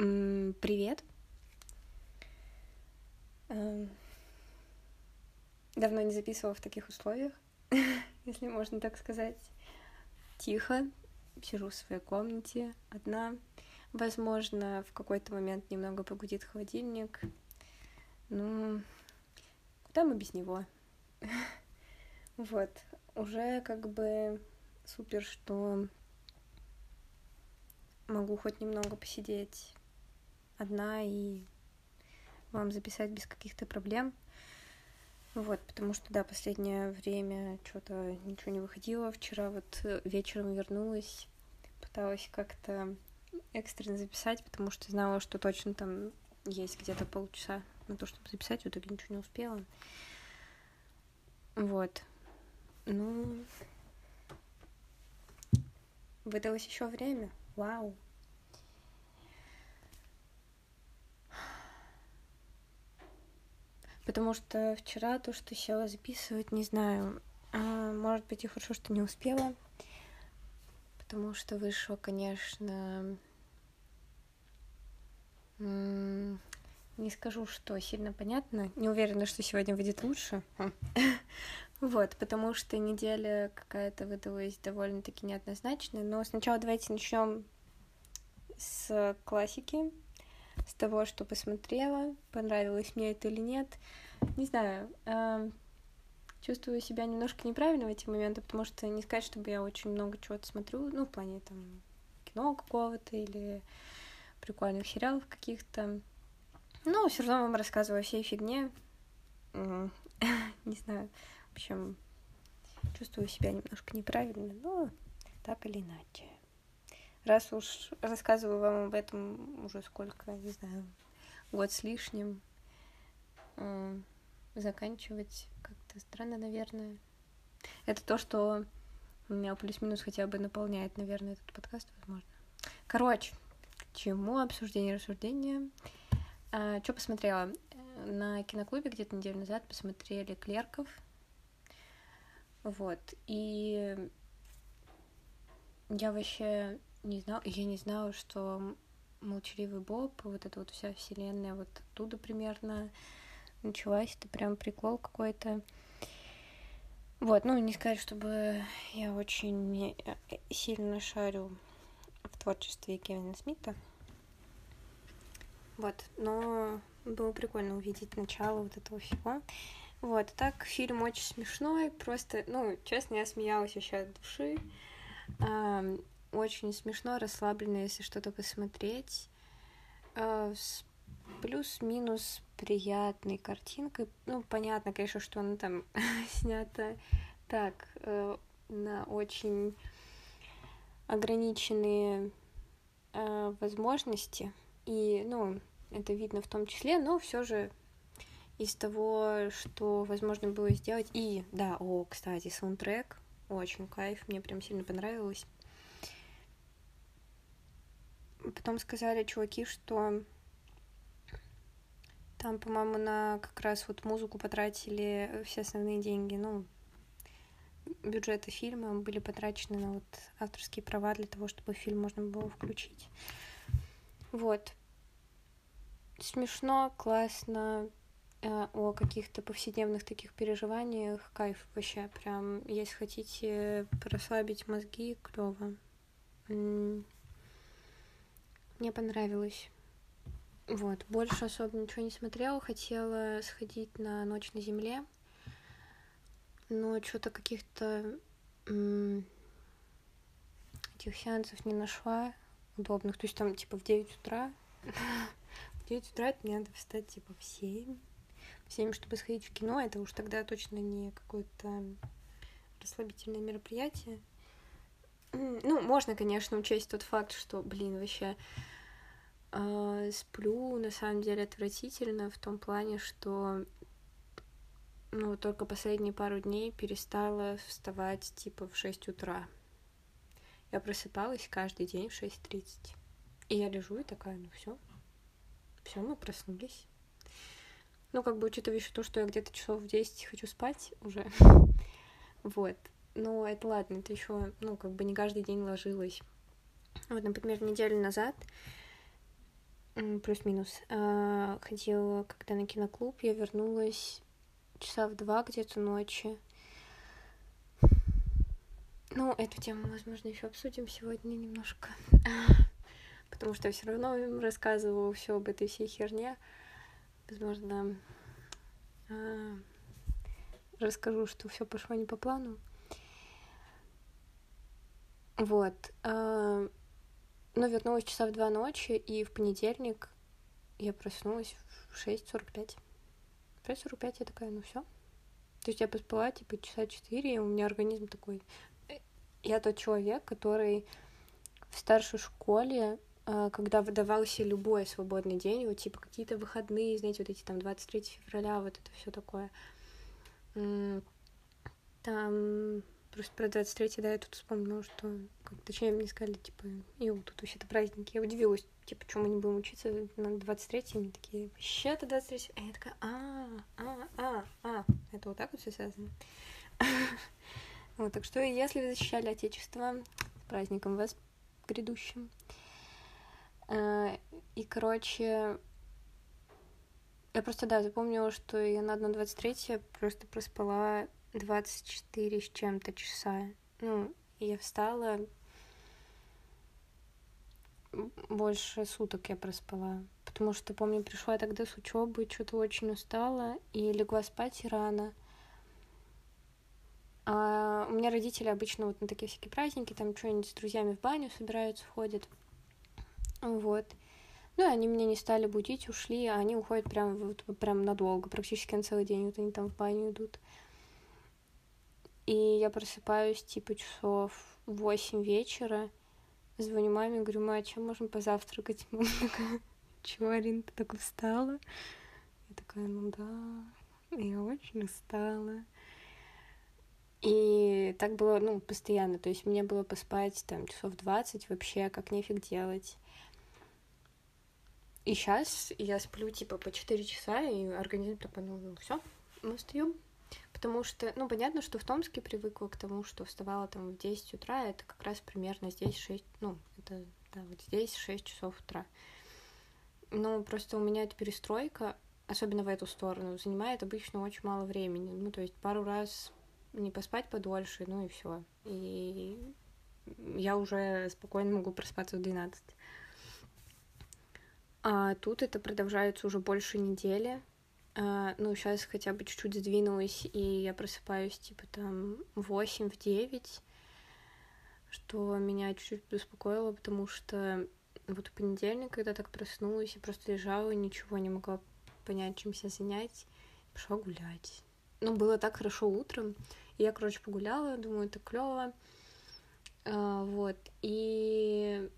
Привет. Эм, давно не записывала в таких условиях, если можно так сказать. Тихо, сижу в своей комнате одна. Возможно, в какой-то момент немного погудит холодильник. Ну, куда мы без него? Вот, уже как бы супер, что могу хоть немного посидеть одна и вам записать без каких-то проблем. Вот, потому что, да, последнее время что-то ничего не выходило. Вчера вот вечером вернулась, пыталась как-то экстренно записать, потому что знала, что точно там есть где-то полчаса на то, чтобы записать, в итоге ничего не успела. Вот. Ну, выдалось еще время. Вау. Потому что вчера то, что села записывать, не знаю. А, может быть, и хорошо, что не успела. Потому что вышло, конечно, не скажу, что сильно понятно. Не уверена, что сегодня выйдет лучше. Вот, потому что неделя какая-то выдалась довольно-таки неоднозначная. Но сначала давайте начнем с классики, с того, что посмотрела, понравилось мне это или нет. Не знаю, э, чувствую себя немножко неправильно в эти моменты, потому что не сказать, чтобы я очень много чего-то смотрю, ну, в плане там кино какого-то или прикольных сериалов каких-то. Но все равно вам рассказываю о всей фигне. Не знаю, в общем, чувствую себя немножко неправильно, но так или иначе. Раз уж рассказываю вам об этом уже сколько, не знаю, год с лишним, заканчивать как-то странно, наверное. Это то, что меня плюс-минус хотя бы наполняет, наверное, этот подкаст, возможно. Короче, чему обсуждение, рассуждение? А, что посмотрела? На киноклубе где-то неделю назад посмотрели «Клерков», вот, и я вообще не знала, я не знала, что молчаливый Боб, вот эта вот вся вселенная вот оттуда примерно началась, это прям прикол какой-то. Вот, ну, не сказать, чтобы я очень э, сильно шарю в творчестве Кевина Смита. Вот, но было прикольно увидеть начало вот этого всего. Вот, так фильм очень смешной, просто, ну, честно, я смеялась вообще от души. Очень смешно, расслабленно, если что-то посмотреть. Э, с плюс-минус приятной картинкой. Ну, понятно, конечно, что она там снята так, э, на очень ограниченные э, возможности. И, ну, это видно в том числе, но все же из того, что возможно было сделать. И, да, о, кстати, саундтрек, очень кайф, мне прям сильно понравилось. Потом сказали чуваки, что там, по-моему, на как раз вот музыку потратили все основные деньги, ну, бюджеты фильма были потрачены на вот авторские права для того, чтобы фильм можно было включить. Вот. Смешно, классно, Э, о каких-то повседневных таких переживаниях. Кайф вообще прям. Если хотите расслабить мозги, клево. Мне понравилось. Вот, больше особо ничего не смотрела. Хотела сходить на Ночь на земле. Но что-то каких-то этих сеансов не нашла удобных. То есть там типа в 9 утра. В 9 утра мне надо встать типа в 7 7, чтобы сходить в кино, это уж тогда точно не какое-то расслабительное мероприятие. Ну, можно, конечно, учесть тот факт, что, блин, вообще сплю на самом деле отвратительно в том плане, что ну, только последние пару дней перестала вставать типа в 6 утра. Я просыпалась каждый день в 6.30. И я лежу и такая, ну все, все, мы проснулись. Ну, как бы учитывая еще то, что я где-то часов в 10 хочу спать уже. вот. Но это ладно, это еще, ну, как бы не каждый день ложилась. Вот, например, неделю назад плюс-минус. А, ходила когда на киноклуб, я вернулась часа в два где-то ночи. Ну, эту тему, возможно, еще обсудим сегодня немножко. Потому что я все равно им рассказывала все об этой всей херне. Возможно, а, расскажу, что все пошло не по плану. Вот. Но вернулась часа в два ночи, и в понедельник я проснулась в 6.45. В 6.45 я такая, ну все. То есть я поспала, типа, часа четыре, и у меня организм такой... Я тот человек, который в старшей школе, а, когда выдавался любой свободный день, вот типа какие-то выходные, знаете, вот эти там 23 февраля, вот это все такое. Там Просто про 23 да, я тут вспомнила, что, как, точнее, мне сказали, типа, и тут вообще-то праздники. Я удивилась, типа, почему мы не будем учиться на 23 Они такие, вообще это 23 А я такая, а, а, а, а, это вот так вот все связано. Вот, так что, если вы защищали Отечество, с праздником вас грядущим. А, и, короче, я просто, да, запомнила, что я на одно 23 просто проспала 24 с чем-то часа. Ну, я встала, больше суток я проспала. Потому что, помню, пришла тогда с учебы, что-то очень устала и легла спать рано. А у меня родители обычно вот на такие всякие праздники, там что-нибудь с друзьями в баню собираются, ходят. Вот. Ну, и они меня не стали будить, ушли, а они уходят прям, вот, прям надолго, практически на целый день. Вот они там в баню идут. И я просыпаюсь типа часов в 8 вечера, звоню маме, говорю, мама, чем можем позавтракать? Мама такая, чего, Арина, ты так устала? Я такая, ну да, я очень устала. И так было, ну, постоянно. То есть мне было поспать там часов 20 вообще, как нефиг делать. И сейчас я сплю типа по 4 часа, и организм такой, ну, ну все, мы встаем, Потому что, ну, понятно, что в Томске привыкла к тому, что вставала там в 10 утра, это как раз примерно здесь 6, ну, это, да, вот здесь 6 часов утра. Но просто у меня эта перестройка, особенно в эту сторону, занимает обычно очень мало времени. Ну, то есть пару раз не поспать подольше, ну и все. И я уже спокойно могу проспаться в 12. А тут это продолжается уже больше недели. А, ну, сейчас хотя бы чуть-чуть сдвинулась, и я просыпаюсь, типа, там, в 8, в 9, что меня чуть-чуть беспокоило, потому что вот в понедельник, когда так проснулась, я просто лежала, ничего не могла понять, чем себя занять, пошла гулять. Ну, было так хорошо утром, и я, короче, погуляла, думаю, это клево, а, вот, и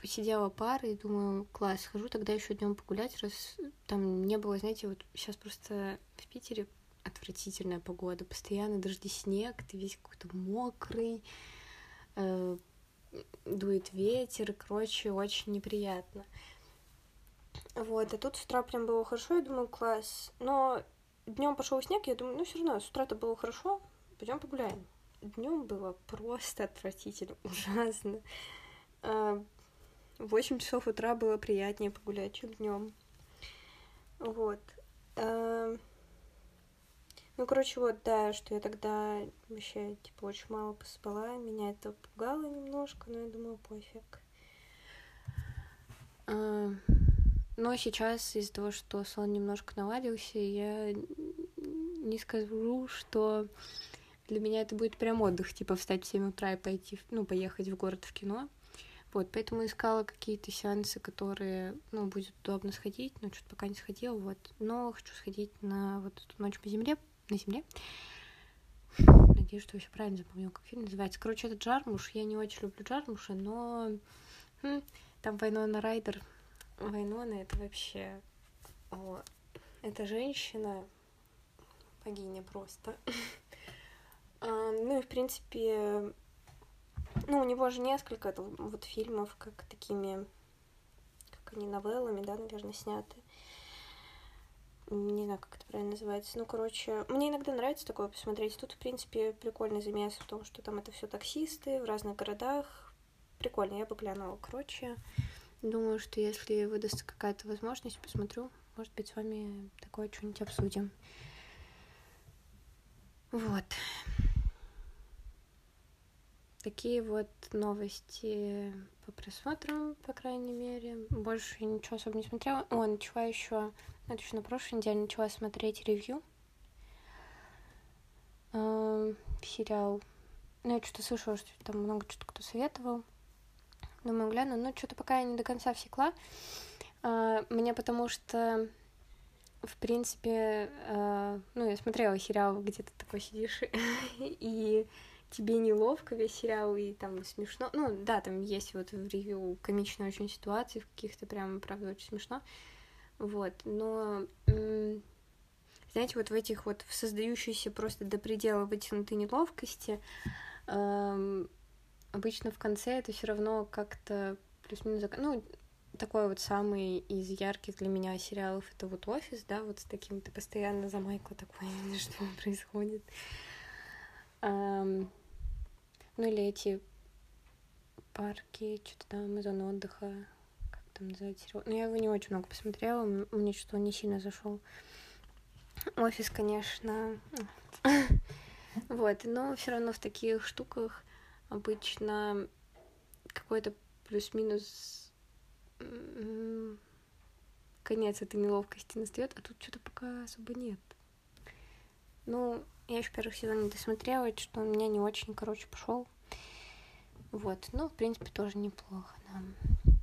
посидела пары и думаю, класс, схожу тогда еще днем погулять, раз там не было, знаете, вот сейчас просто в Питере отвратительная погода, постоянно дожди, снег, ты весь какой-то мокрый, э, дует ветер, короче, очень неприятно. Вот, а тут с утра прям было хорошо, я думаю, класс. Но днем пошел снег, я думаю, ну все равно, с утра-то было хорошо, пойдем погуляем. Днем было просто отвратительно, ужасно. В 8 часов утра было приятнее погулять, чем днем. Вот. Эм, ну, короче, вот, да, что я тогда вообще, типа, очень мало поспала. Меня это пугало немножко, но я думаю, пофиг. Эм, но сейчас из-за того, что сон немножко наладился, я не скажу, что для меня это будет прям отдых, типа встать в 7 утра и пойти, ну, поехать в город в кино. Вот, поэтому искала какие-то сеансы, которые, ну, будет удобно сходить, но что-то пока не сходила, вот. Но хочу сходить на вот эту ночь по земле, на земле. Надеюсь, что все правильно запомнила, как фильм называется. Короче, это Джармуш. Я не очень люблю Джармуша, но хм, там Вайнона Райдер. Вайнона — это вообще... О, это женщина, богиня просто. а, ну и, в принципе, ну, у него же несколько вот фильмов, как такими, как они, новеллами, да, наверное, сняты. Не знаю, как это правильно называется. Ну, короче, мне иногда нравится такое посмотреть. Тут, в принципе, прикольный замес в том, что там это все таксисты в разных городах. Прикольно, я бы глянула. Короче, Думаю, что если выдастся какая-то возможность, посмотрю, может быть, с вами такое что-нибудь обсудим. Вот. Такие вот новости по просмотрам, по крайней мере. Больше ничего особо не смотрела. О, начала еще, ну, еще на прошлой неделе начала смотреть ревью. Э, сериал. Ну, я что-то слышала, что там много что-то кто советовал. Думаю, гляну. Но что-то пока я не до конца всекла. Э, мне потому что в принципе, э, ну, я смотрела сериал, где ты такой сидишь и тебе неловко весь сериал, и там смешно. Ну, да, там есть вот в ревью комичные очень ситуации, в каких-то прям, правда, очень смешно. Вот, но, знаете, вот в этих вот в создающейся просто до предела вытянутой неловкости, эм, обычно в конце это все равно как-то плюс-минус... Ну, такой вот самый из ярких для меня сериалов это вот офис, да, вот с таким ты постоянно за Майкла такой, что происходит. Um, ну или эти парки, что-то там, зона отдыха, как там называется. Ну, я его не очень много посмотрела, мне что-то не сильно зашел. Офис, конечно. вот, но все равно в таких штуках обычно какой-то плюс-минус конец этой неловкости настает, а тут что-то пока особо нет. Ну, я еще первый сезон не досмотрела, что у меня не очень, короче, пошел. Вот, ну, в принципе, тоже неплохо, да.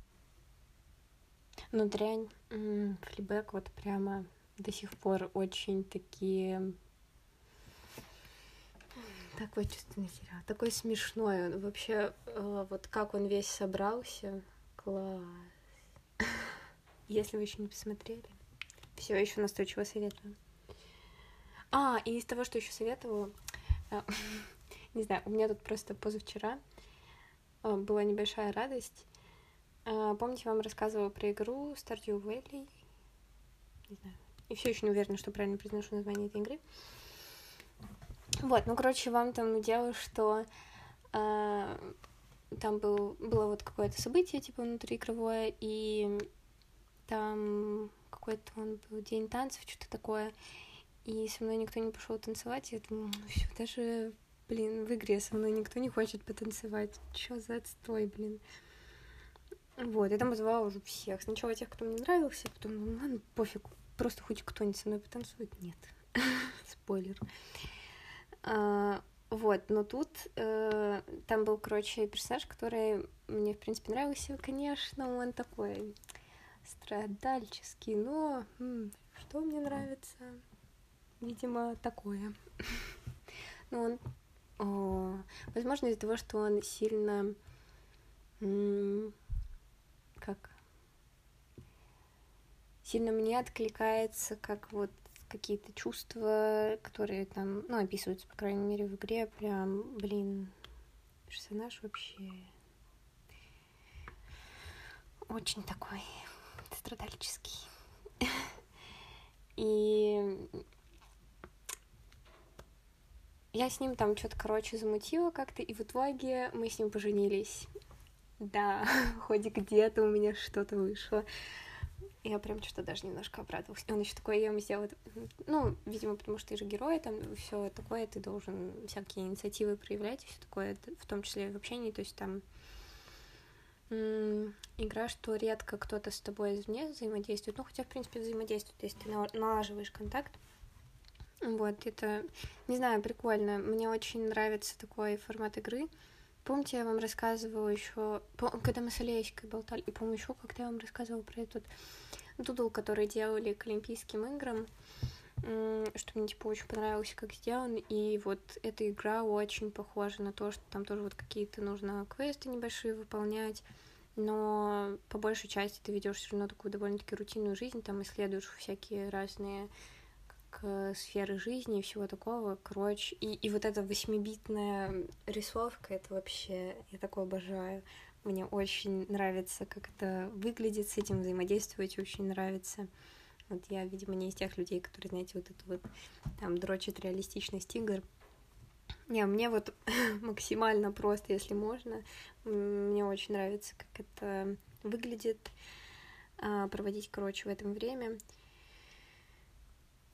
Но дрянь, флибэк вот прямо до сих пор очень такие... Такой чувственный сериал, такой смешной. Он вообще, э, вот как он весь собрался, класс. Если вы еще не посмотрели, все еще настойчиво советую. А, и из того, что еще советовала, э, не знаю, у меня тут просто позавчера э, была небольшая радость. Э, помните, вам рассказывала про игру Stardew Valley? Не знаю. И все еще не уверена, что правильно произношу название этой игры. Вот, ну, короче, вам там дело, что э, там был, было вот какое-то событие, типа, внутриигровое, и там какой-то он был день танцев, что-то такое и со мной никто не пошел танцевать, я думаю, ну все, даже, блин, в игре со мной никто не хочет потанцевать. Чё за отстой, блин. Вот, я там позвала уже всех. Сначала тех, кто мне нравился, потом, ну ладно, пофиг, просто хоть кто-нибудь со мной потанцует. Нет. Спойлер. А, вот, но тут э, там был, короче, персонаж, который мне, в принципе, нравился. Конечно, он такой страдальческий, но м, что мне нравится? Видимо, такое. Ну, он... Возможно, из-за того, что он сильно... Как? Сильно мне откликается, как вот какие-то чувства, которые там, ну, описываются, по крайней мере, в игре, прям, блин, персонаж вообще очень такой страдальческий. И я с ним там что-то, короче, замутила как-то, и в итоге мы с ним поженились. Да, хоть где-то у меня что-то вышло. Я прям что-то даже немножко обрадовалась. И он еще такой, я ему сделал... Ну, видимо, потому что ты же герой, там все такое, ты должен всякие инициативы проявлять, все такое, в том числе в общении, то есть там игра, что редко кто-то с тобой извне взаимодействует, ну, хотя, в принципе, взаимодействует, если ты налаживаешь контакт, вот, это, не знаю, прикольно. Мне очень нравится такой формат игры. Помните, я вам рассказывала еще, когда мы с Олеськой болтали, и помню еще, когда я вам рассказывала про этот дудл, который делали к Олимпийским играм, что мне, типа, очень понравилось, как сделан, и вот эта игра очень похожа на то, что там тоже вот какие-то нужно квесты небольшие выполнять, но по большей части ты ведешь все равно такую довольно-таки рутинную жизнь, там исследуешь всякие разные сферы жизни и всего такого, короче, и, и вот эта восьмибитная рисовка, это вообще, я такое обожаю. Мне очень нравится, как это выглядит, с этим взаимодействовать очень нравится. Вот я, видимо, не из тех людей, которые, знаете, вот это вот там дрочит реалистичность игр. Не, мне вот максимально просто, если можно. Мне очень нравится, как это выглядит, а, проводить, короче, в этом время.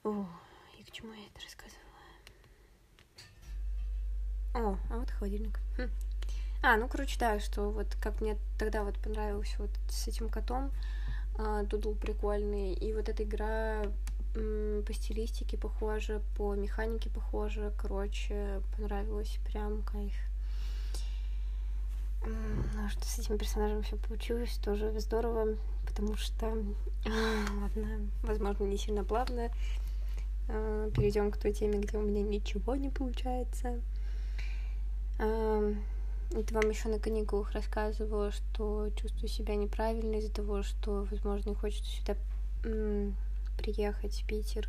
О, и к чему я это рассказывала? О, а вот холодильник. Хм. А, ну, короче, да, что вот как мне тогда вот понравилось вот с этим котом, а, doodle прикольный, и вот эта игра по стилистике похожа, по механике похожа, короче, понравилось, прям кайф. Ну, что с этим персонажем все получилось, тоже здорово, потому что, ладно, возможно, не сильно плавно. А, Перейдем к той теме, где у меня ничего не получается. Это вам еще на каникулах рассказывала, что чувствую себя неправильно из-за того, что, возможно, не хочется сюда приехать в Питер,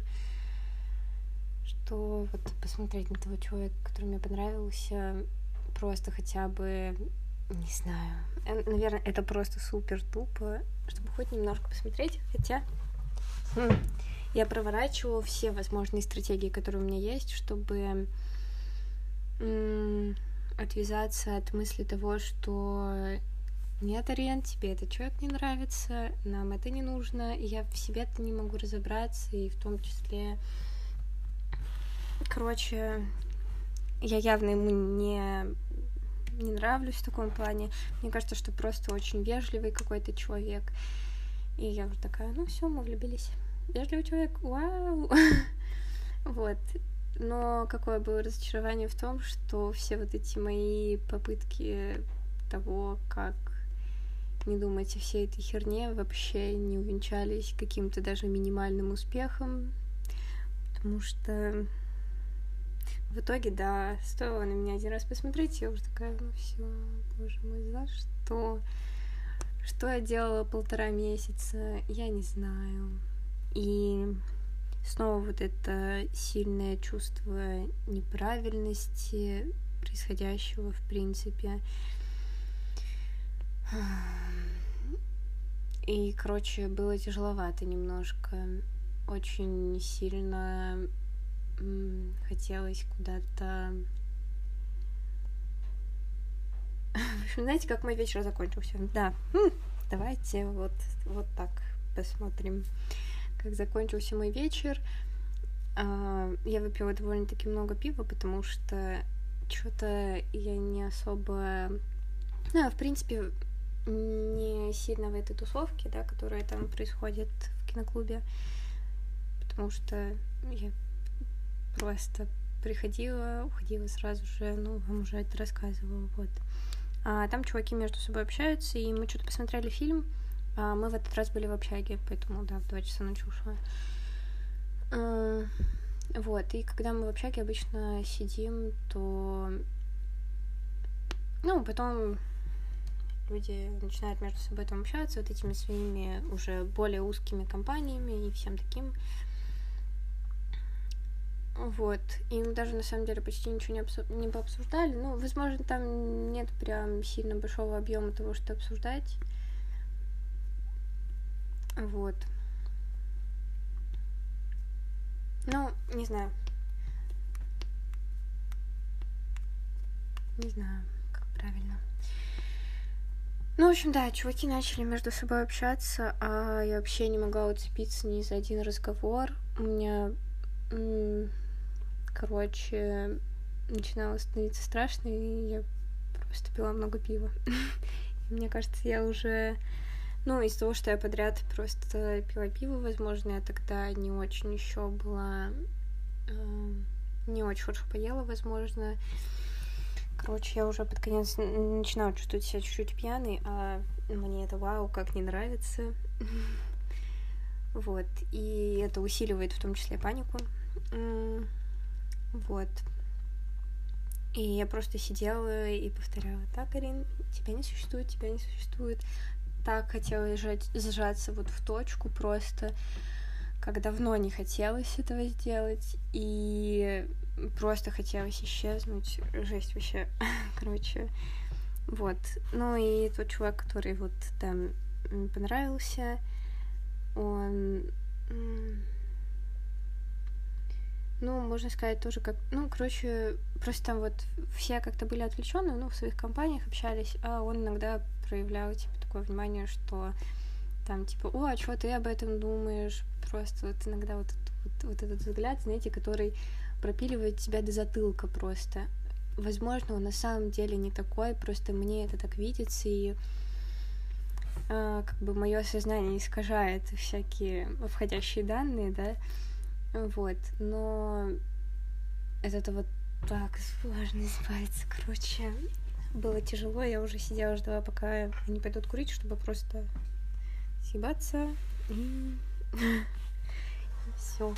что вот посмотреть на того человека, который мне понравился, просто хотя бы, не знаю, э, наверное, это просто супер тупо, чтобы хоть немножко посмотреть, хотя хм, я проворачивала все возможные стратегии, которые у меня есть, чтобы отвязаться от мысли того, что нет, Ариен, тебе этот человек не нравится, нам это не нужно, и я в себе-то не могу разобраться, и в том числе... Короче, я явно ему не, не нравлюсь в таком плане. Мне кажется, что просто очень вежливый какой-то человек. И я уже такая, ну все, мы влюбились. Вежливый человек, вау! Вот. Но какое было разочарование в том, что все вот эти мои попытки того, как не думать о всей этой херне, вообще не увенчались каким-то даже минимальным успехом, потому что в итоге, да, стоило на меня один раз посмотреть, я уже такая, ну все, боже мой, за что? Что я делала полтора месяца, я не знаю. И снова вот это сильное чувство неправильности происходящего, в принципе. И, короче, было тяжеловато немножко. Очень сильно хотелось куда-то... В знаете, как мой вечер закончился? Да, давайте вот, вот так посмотрим, как закончился мой вечер. А, я выпила довольно-таки много пива, потому что что-то я не особо... Ну, в принципе, не сильно в этой тусовке, да, которая там происходит в киноклубе, потому что я просто приходила, уходила сразу же, ну, вам уже это рассказывала, вот. А там чуваки между собой общаются, и мы что-то посмотрели фильм, а мы в этот раз были в общаге, поэтому, да, в два часа ночи ушла. А, вот, и когда мы в общаге обычно сидим, то... Ну, потом люди начинают между собой там общаться вот этими своими уже более узкими компаниями и всем таким. Вот. И мы даже на самом деле почти ничего не, обсу... не пообсуждали. Ну, возможно, там нет прям сильно большого объема того, что обсуждать. Вот. Ну, не знаю. Не знаю, как правильно. Ну, в общем, да, чуваки начали между собой общаться, а я вообще не могла уцепиться ни за один разговор. У меня, короче, начинало становиться страшно, и я просто пила много пива. Мне кажется, я уже... Ну, из-за того, что я подряд просто пила пиво, возможно, я тогда не очень еще была... Э, не очень хорошо поела, возможно. Короче, я уже под конец начинала чувствовать себя чуть-чуть пьяной, а мне это вау, как не нравится. Вот. И это усиливает в том числе панику. Вот. И я просто сидела и повторяла, так, Арин, тебя не существует, тебя не существует. Так хотела сжать, сжаться вот в точку просто, как давно не хотелось этого сделать. И просто хотелось исчезнуть. Жесть вообще. Короче, вот. Ну и тот чувак, который вот там понравился, он... Ну, можно сказать, тоже как... Ну, короче, просто там вот все как-то были отвлечены, ну, в своих компаниях общались, а он иногда проявлял, типа, такое внимание, что там типа, о, а что ты об этом думаешь? Просто вот иногда вот, вот, вот этот взгляд, знаете, который пропиливает тебя до затылка просто. Возможно, он на самом деле не такой, просто мне это так видится, и э, как бы мое сознание искажает всякие входящие данные, да, вот, но от этого так сложно избавиться, короче, было тяжело, я уже сидела, ждала, пока они пойдут курить, чтобы просто съебаться и, все.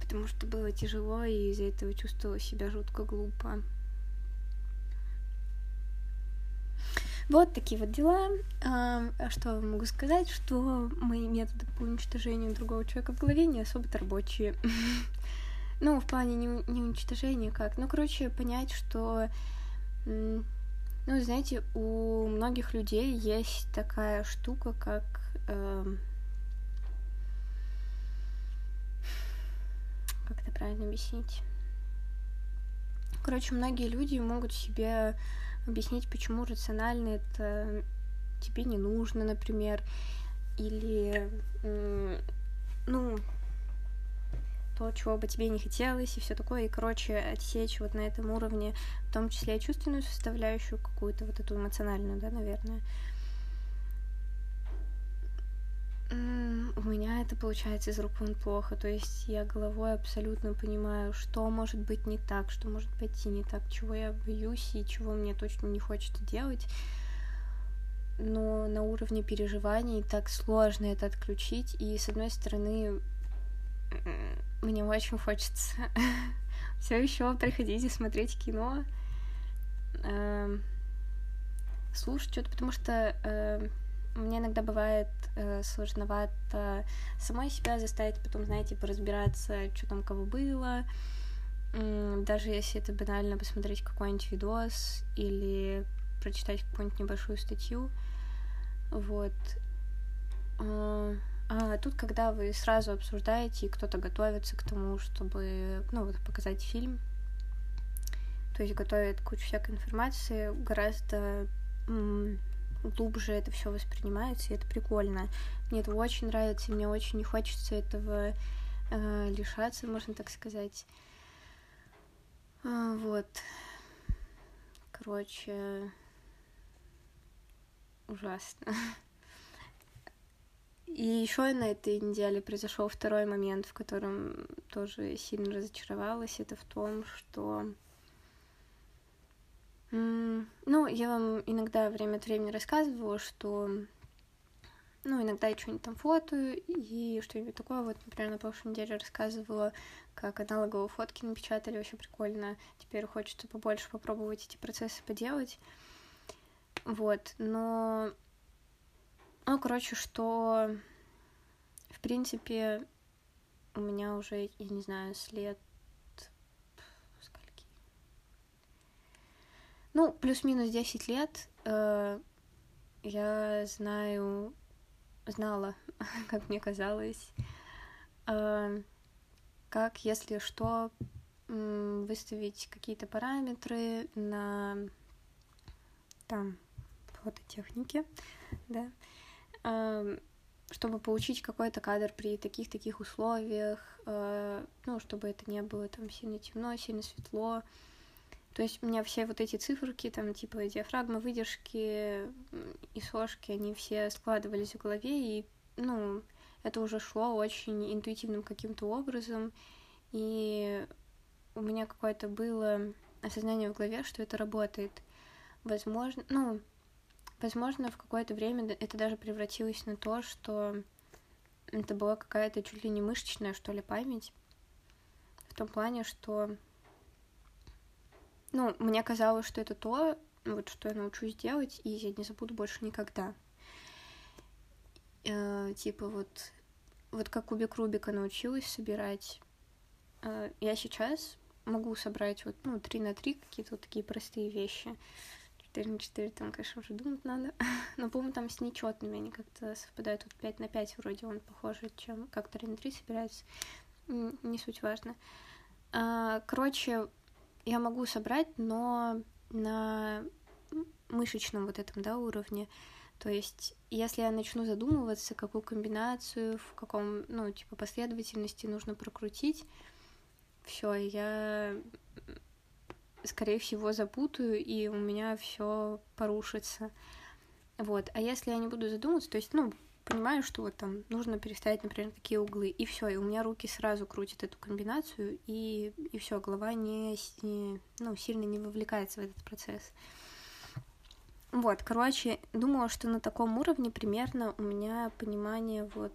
Потому что было тяжело, и из-за этого чувствовала себя жутко глупо. Вот такие вот дела. А что могу сказать, что мои методы по уничтожению другого человека в голове не особо-то рабочие. Ну, в плане не, не уничтожения как. Ну, короче, понять, что... Ну, знаете, у многих людей есть такая штука, как... Э, как это правильно объяснить? Короче, многие люди могут себе объяснить, почему рационально это тебе не нужно, например, или, ну, то, чего бы тебе не хотелось, и все такое, и, короче, отсечь вот на этом уровне, в том числе и чувственную составляющую, какую-то вот эту эмоциональную, да, наверное. У меня это получается из рук вон плохо, то есть я головой абсолютно понимаю, что может быть не так, что может пойти не так, чего я боюсь и чего мне точно не хочется делать. Но на уровне переживаний так сложно это отключить, и с одной стороны мне очень хочется все еще приходить и смотреть кино, эм, слушать что-то, потому что эм, мне иногда бывает э, сложновато самой себя заставить потом, знаете, поразбираться, что там кого было, даже если это банально посмотреть какой-нибудь видос или прочитать какую-нибудь небольшую статью, вот. А тут, когда вы сразу обсуждаете, и кто-то готовится к тому, чтобы, ну, вот, показать фильм, то есть готовит кучу всякой информации, гораздо глубже это все воспринимается, и это прикольно. Мне это очень нравится, мне очень не хочется этого э, лишаться, можно так сказать. А, вот. Короче, ужасно. И еще на этой неделе произошел второй момент, в котором тоже сильно разочаровалась. Это в том, что... Ну, я вам иногда время от времени рассказывала, что ну, иногда я что-нибудь там фотою и что-нибудь такое. Вот, например, на прошлой неделе рассказывала, как аналоговые фотки напечатали, вообще прикольно. Теперь хочется побольше попробовать эти процессы поделать. Вот, но ну, короче, что, в принципе, у меня уже, я не знаю, след... Скольки? Ну, плюс-минус 10 лет э, я знаю, знала, как мне казалось, э, как, если что, выставить какие-то параметры на там фототехнике, да, чтобы получить какой-то кадр при таких-таких условиях, э, ну, чтобы это не было там сильно темно, сильно светло. То есть у меня все вот эти циферки, там, типа диафрагмы, выдержки и сошки, они все складывались в голове, и, ну, это уже шло очень интуитивным каким-то образом, и у меня какое-то было осознание в голове, что это работает. Возможно, ну, Возможно, в какое-то время это даже превратилось на то, что это была какая-то чуть ли не мышечная, что ли, память. В том плане, что... Ну, мне казалось, что это то, вот что я научусь делать, и я не забуду больше никогда. Э, типа вот, вот как кубик Рубика научилась собирать, э, я сейчас могу собрать вот, ну, 3 на 3 какие-то вот такие простые вещи. 4 на 4, там, конечно, уже думать надо. Но, по-моему, там с нечетными они как-то совпадают. Вот 5 на 5 вроде он похоже, чем как 3 на 3 собирается. Не суть важно. А, короче, я могу собрать, но на мышечном вот этом, да, уровне. То есть, если я начну задумываться, какую комбинацию, в каком, ну, типа, последовательности нужно прокрутить, все, я, скорее всего, запутаю, и у меня все порушится. Вот. А если я не буду задумываться, то есть, ну, понимаю, что вот там нужно переставить, например, такие углы, и все, и у меня руки сразу крутят эту комбинацию, и, и все, голова не, не, ну, сильно не вовлекается в этот процесс. Вот, короче, думала, что на таком уровне примерно у меня понимание вот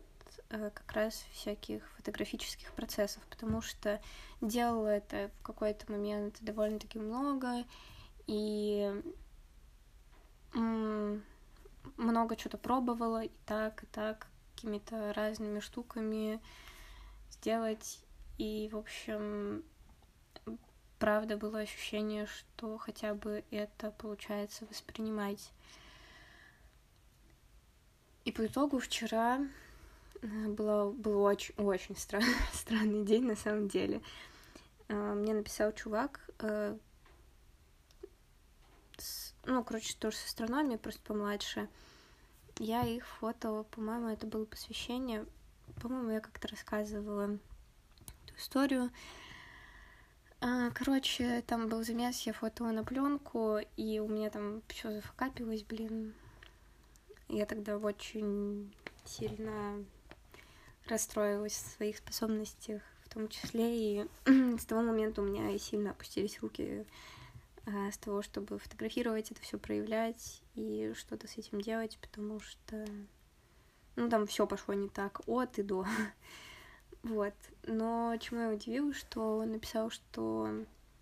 как раз всяких фотографических процессов, потому что делала это в какой-то момент довольно-таки много, и много чего-то пробовала и так, и так, какими-то разными штуками сделать. И, в общем, правда было ощущение, что хотя бы это получается воспринимать. И по итогу вчера э, было, был очень, очень стран, странный день на самом деле. Э, мне написал чувак, э, ну, короче, тоже с астрономией, просто помладше. Я их фотала, по-моему, это было посвящение. По-моему, я как-то рассказывала эту историю. Короче, там был замес, я фотала на пленку, и у меня там все зафакапилось, блин. Я тогда очень сильно расстроилась в своих способностях, в том числе, и с того момента у меня сильно опустились руки а, с того, чтобы фотографировать это все проявлять и что-то с этим делать, потому что ну там все пошло не так от и до. Вот. Но чему я удивилась, что он написал, что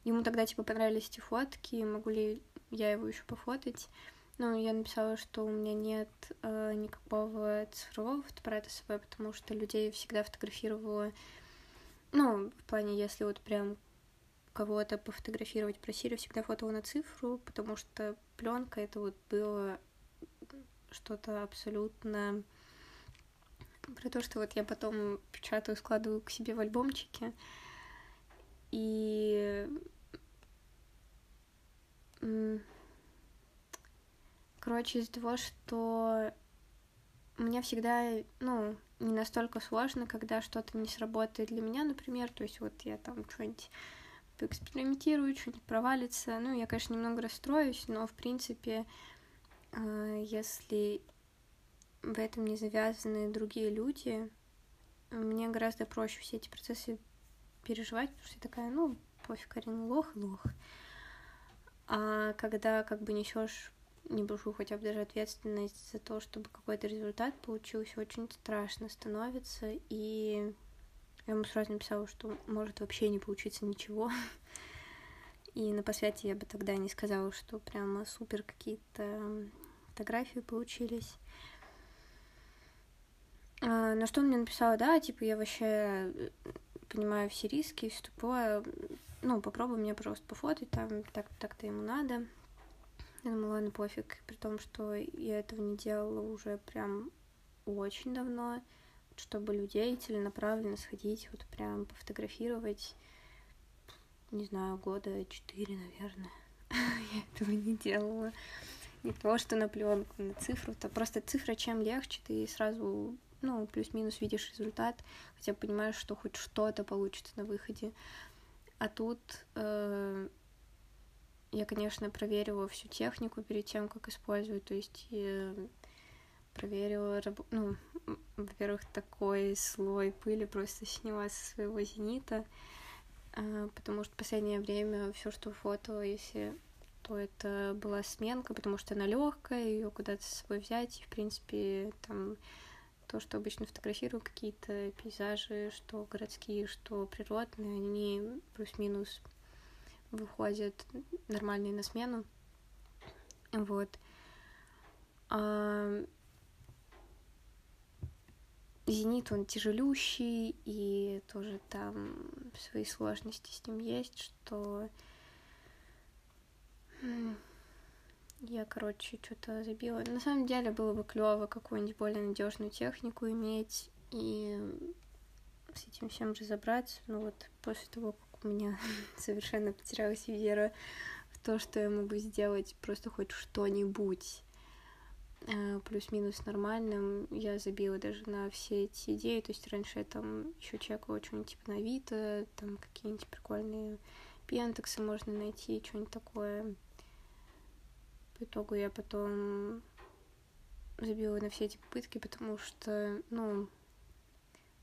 ему тогда типа понравились эти фотки, могу ли я его еще пофотать. Ну, я написала, что у меня нет э, никакого цифрового фотоаппарата с собой, потому что людей всегда фотографировала, ну, в плане, если вот прям кого-то пофотографировать просили, всегда фотала на цифру, потому что пленка это вот было что-то абсолютно про то, что вот я потом печатаю, складываю к себе в альбомчике. И короче, из-за того, что мне всегда, ну, не настолько сложно, когда что-то не сработает для меня, например, то есть вот я там что-нибудь поэкспериментирую, что-нибудь провалится. Ну, я, конечно, немного расстроюсь, но, в принципе, э, если в этом не завязаны другие люди, мне гораздо проще все эти процессы переживать, потому что я такая, ну, пофиг, Карин, лох, лох. А когда как бы несешь небольшую хотя бы даже ответственность за то, чтобы какой-то результат получился, очень страшно становится, и я ему сразу написала, что может вообще не получиться ничего. И на посвяти я бы тогда не сказала, что прямо супер какие-то фотографии получились. А, на что он мне написал, да, типа, я вообще э, понимаю все риски, все тупое, ну, попробуй мне просто пофотать, там, так, так-то ему надо. Я думала, ладно, пофиг, при том, что я этого не делала уже прям очень давно чтобы людей целенаправленно сходить, вот прям пофотографировать, не знаю, года четыре, наверное. Я этого не делала. Не то, что на пленку, на цифру. То просто цифра чем легче, ты сразу, ну, плюс-минус видишь результат, хотя понимаешь, что хоть что-то получится на выходе. А тут э, я, конечно, проверила всю технику перед тем, как использовать, то есть э, проверила, ну, во-первых, такой слой пыли просто сняла со своего зенита, а, потому что в последнее время все, что фото, если то это была сменка, потому что она легкая, ее куда-то с собой взять, и, в принципе, там то, что обычно фотографирую, какие-то пейзажи, что городские, что природные, они плюс-минус выходят нормальные на смену. Вот. А Зенит, он тяжелющий, и тоже там свои сложности с ним есть, что я, короче, что-то забила. На самом деле было бы клево какую-нибудь более надежную технику иметь и с этим всем разобраться. Ну вот после того, как у меня совершенно потерялась вера в то, что я могу сделать просто хоть что-нибудь э, плюс-минус нормальным, я забила даже на все эти идеи. То есть раньше я там еще чекала что-нибудь типа на Авито, там какие-нибудь прикольные пентексы можно найти, что-нибудь такое. По итогу я потом забила на все эти попытки, потому что, ну,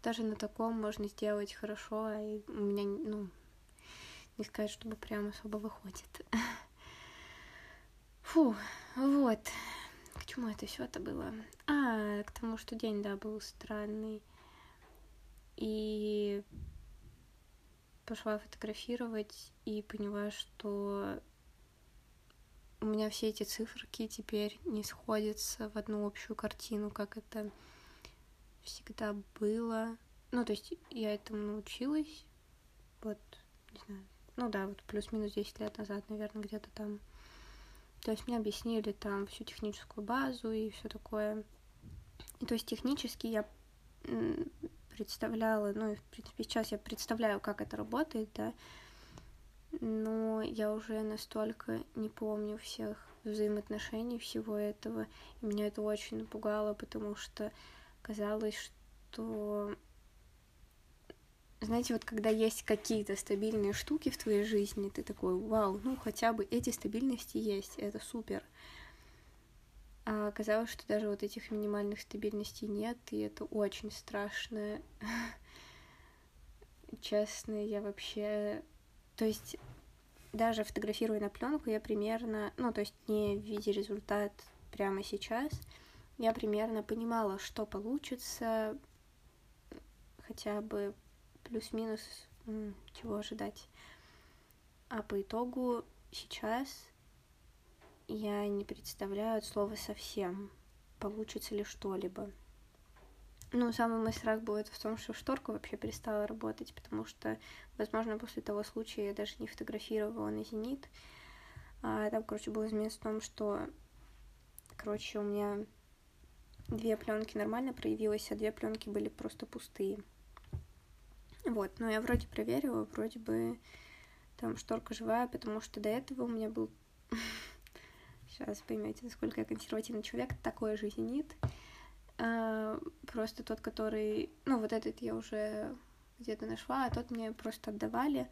даже на таком можно сделать хорошо, а у меня, ну, не сказать, чтобы прям особо выходит. Фу, вот. К чему это все это было? А, к тому, что день, да, был странный. И пошла фотографировать и поняла, что у меня все эти циферки теперь не сходятся в одну общую картину, как это всегда было. Ну, то есть я этому научилась, вот, не знаю, ну да, вот плюс-минус 10 лет назад, наверное, где-то там. То есть мне объяснили там всю техническую базу и все такое. И то есть технически я представляла, ну и в принципе сейчас я представляю, как это работает, да, но я уже настолько не помню всех взаимоотношений всего этого, и меня это очень напугало, потому что казалось, что знаете, вот когда есть какие-то стабильные штуки в твоей жизни, ты такой, вау, ну хотя бы эти стабильности есть, это супер. А оказалось, что даже вот этих минимальных стабильностей нет, и это очень страшно. Честно, я вообще... То есть даже фотографируя на пленку, я примерно, ну, то есть не в виде результат прямо сейчас, я примерно понимала, что получится, хотя бы плюс-минус, чего ожидать. А по итогу сейчас я не представляю от слова совсем, получится ли что-либо. Ну, самый мой страх был это в том, что шторка вообще перестала работать, потому что, возможно, после того случая я даже не фотографировала на «Зенит». А там, короче, был изменец в том, что, короче, у меня две пленки нормально проявилось, а две пленки были просто пустые. Вот, но я вроде проверила, вроде бы там шторка живая, потому что до этого у меня был... Сейчас поймете, насколько я консервативный человек, такой же «Зенит». А, просто тот, который... Ну, вот этот я уже где-то нашла, а тот мне просто отдавали.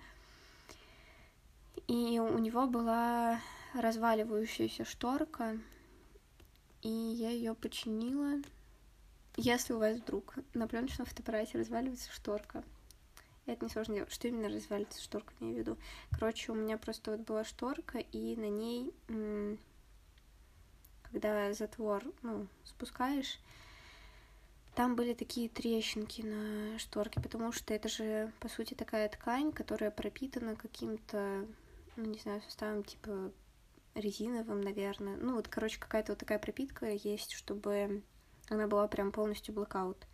И у него была разваливающаяся шторка, и я ее починила. Если у вас вдруг на пленочном фотоаппарате разваливается шторка, это не сложно делать. Что именно развалится шторка, имею в виду? Короче, у меня просто вот была шторка, и на ней, когда затвор, ну, спускаешь, там были такие трещинки на шторке, потому что это же, по сути, такая ткань, которая пропитана каким-то, ну, не знаю, составом типа резиновым, наверное. Ну, вот, короче, какая-то вот такая пропитка есть, чтобы она была прям полностью блокаут.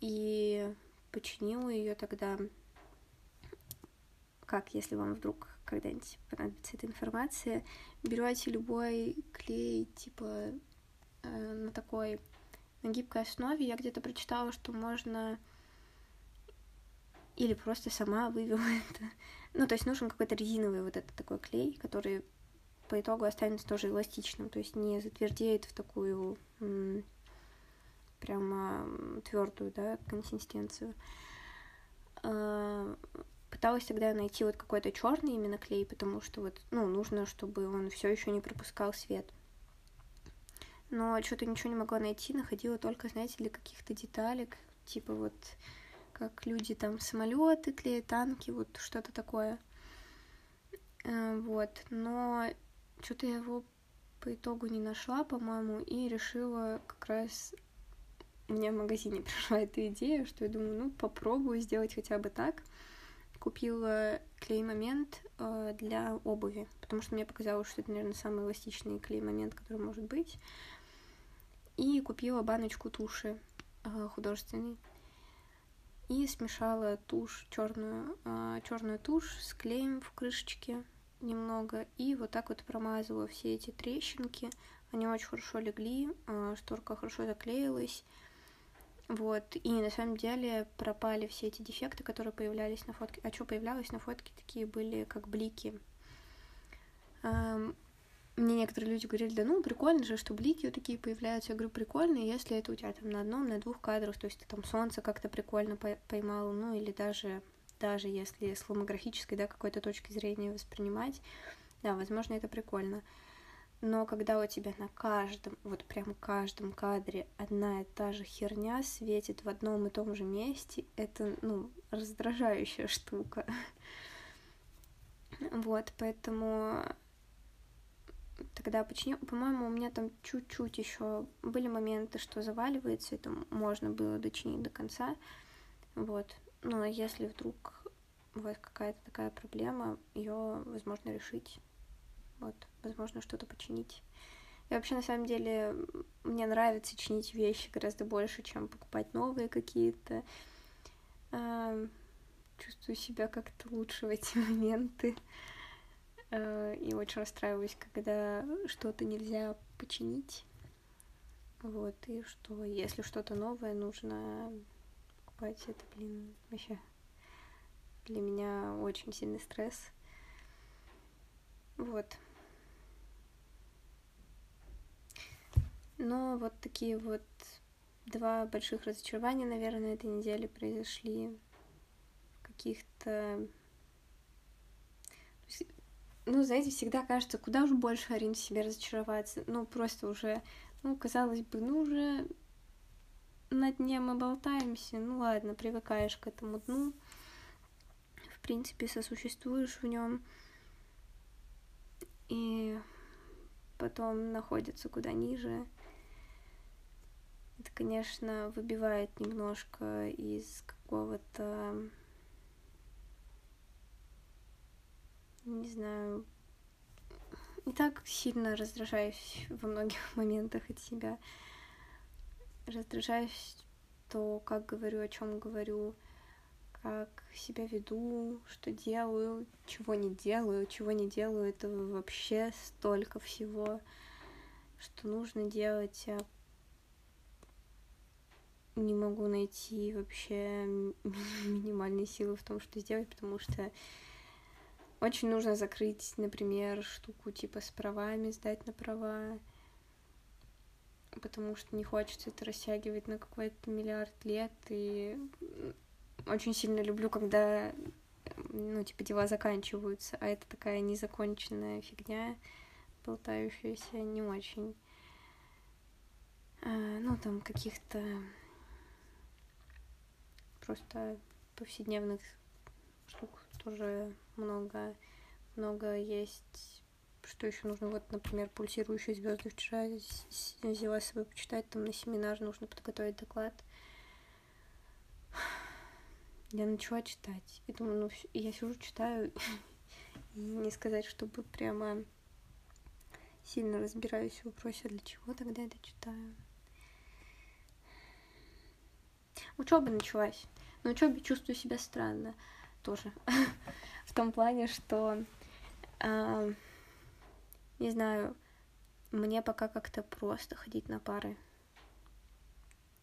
И починила ее тогда, как, если вам вдруг когда-нибудь понадобится эта информация, берете любой клей, типа Э, на такой на гибкой основе. Я где-то прочитала, что можно или просто сама вывела это. Ну, то есть нужен какой-то резиновый вот этот такой клей, который по итогу останется тоже эластичным, то есть не затвердеет в такую прямо твердую, да, консистенцию. А, пыталась тогда найти вот какой-то черный именно клей, потому что вот, ну, нужно, чтобы он все еще не пропускал свет но что-то ничего не могла найти, находила только, знаете, для каких-то деталек, типа вот как люди там самолеты клеят, танки, вот что-то такое. Э, вот, но что-то я его по итогу не нашла, по-моему, и решила как раз меня в магазине пришла эта идея, что я думаю, ну, попробую сделать хотя бы так. Купила клей-момент э, для обуви, потому что мне показалось, что это, наверное, самый эластичный клей-момент, который может быть. И купила баночку туши э, художественной. И смешала тушь черную э, черную тушь с клеем в крышечке немного и вот так вот промазала все эти трещинки. Они очень хорошо легли шторка хорошо заклеилась Вот, и на самом деле пропали все эти дефекты, которые появлялись на фотке. А что появлялось на фотке, такие были как блики. Мне некоторые люди говорили, да ну, прикольно же, что блики вот такие появляются. Я говорю, прикольно, если это у тебя там на одном, на двух кадрах, то есть ты там солнце как-то прикольно поймал, ну, или даже, даже если с ломографической, да, какой-то точки зрения воспринимать, да, возможно, это прикольно. Но когда у тебя на каждом, вот прям каждом кадре одна и та же херня светит в одном и том же месте, это, ну, раздражающая штука. Вот, поэтому тогда починил. По-моему, у меня там чуть-чуть еще были моменты, что заваливается, это можно было дочинить до конца. Вот. Но если вдруг вас какая-то такая проблема, ее возможно решить. Вот, возможно, что-то починить. И вообще, на самом деле, мне нравится чинить вещи гораздо больше, чем покупать новые какие-то. Чувствую себя как-то лучше в эти моменты. Э, и очень расстраиваюсь, когда что-то нельзя починить. Вот, и что если что-то новое нужно покупать, это, блин, вообще для меня очень сильный стресс. Вот. Но вот такие вот два больших разочарования, наверное, на этой неделе произошли. Каких-то ну, знаете, всегда кажется, куда уже больше Арин в себе разочароваться. Ну, просто уже, ну, казалось бы, ну, уже на дне мы болтаемся, ну, ладно, привыкаешь к этому дну, в принципе, сосуществуешь в нем, и потом находится куда ниже. Это, конечно, выбивает немножко из какого-то не знаю, не так сильно раздражаюсь во многих моментах от себя. Раздражаюсь то, как говорю, о чем говорю, как себя веду, что делаю, чего не делаю, чего не делаю, это вообще столько всего, что нужно делать, а не могу найти вообще минимальной силы в том, что сделать, потому что очень нужно закрыть, например, штуку типа с правами, сдать на права, потому что не хочется это растягивать на какой-то миллиард лет, и очень сильно люблю, когда, ну, типа, дела заканчиваются, а это такая незаконченная фигня, болтающаяся не очень. А, ну, там каких-то просто повседневных штук тоже много, много есть. Что еще нужно? Вот, например, пульсирующие звезды вчера взяла с собой почитать, там на семинар нужно подготовить доклад. Я начала читать. И думаю, ну, я сижу, читаю, не сказать, чтобы прямо сильно разбираюсь в вопросе, для чего тогда это читаю. Учеба началась. На учебе чувствую себя странно тоже. в том плане, что, э, не знаю, мне пока как-то просто ходить на пары.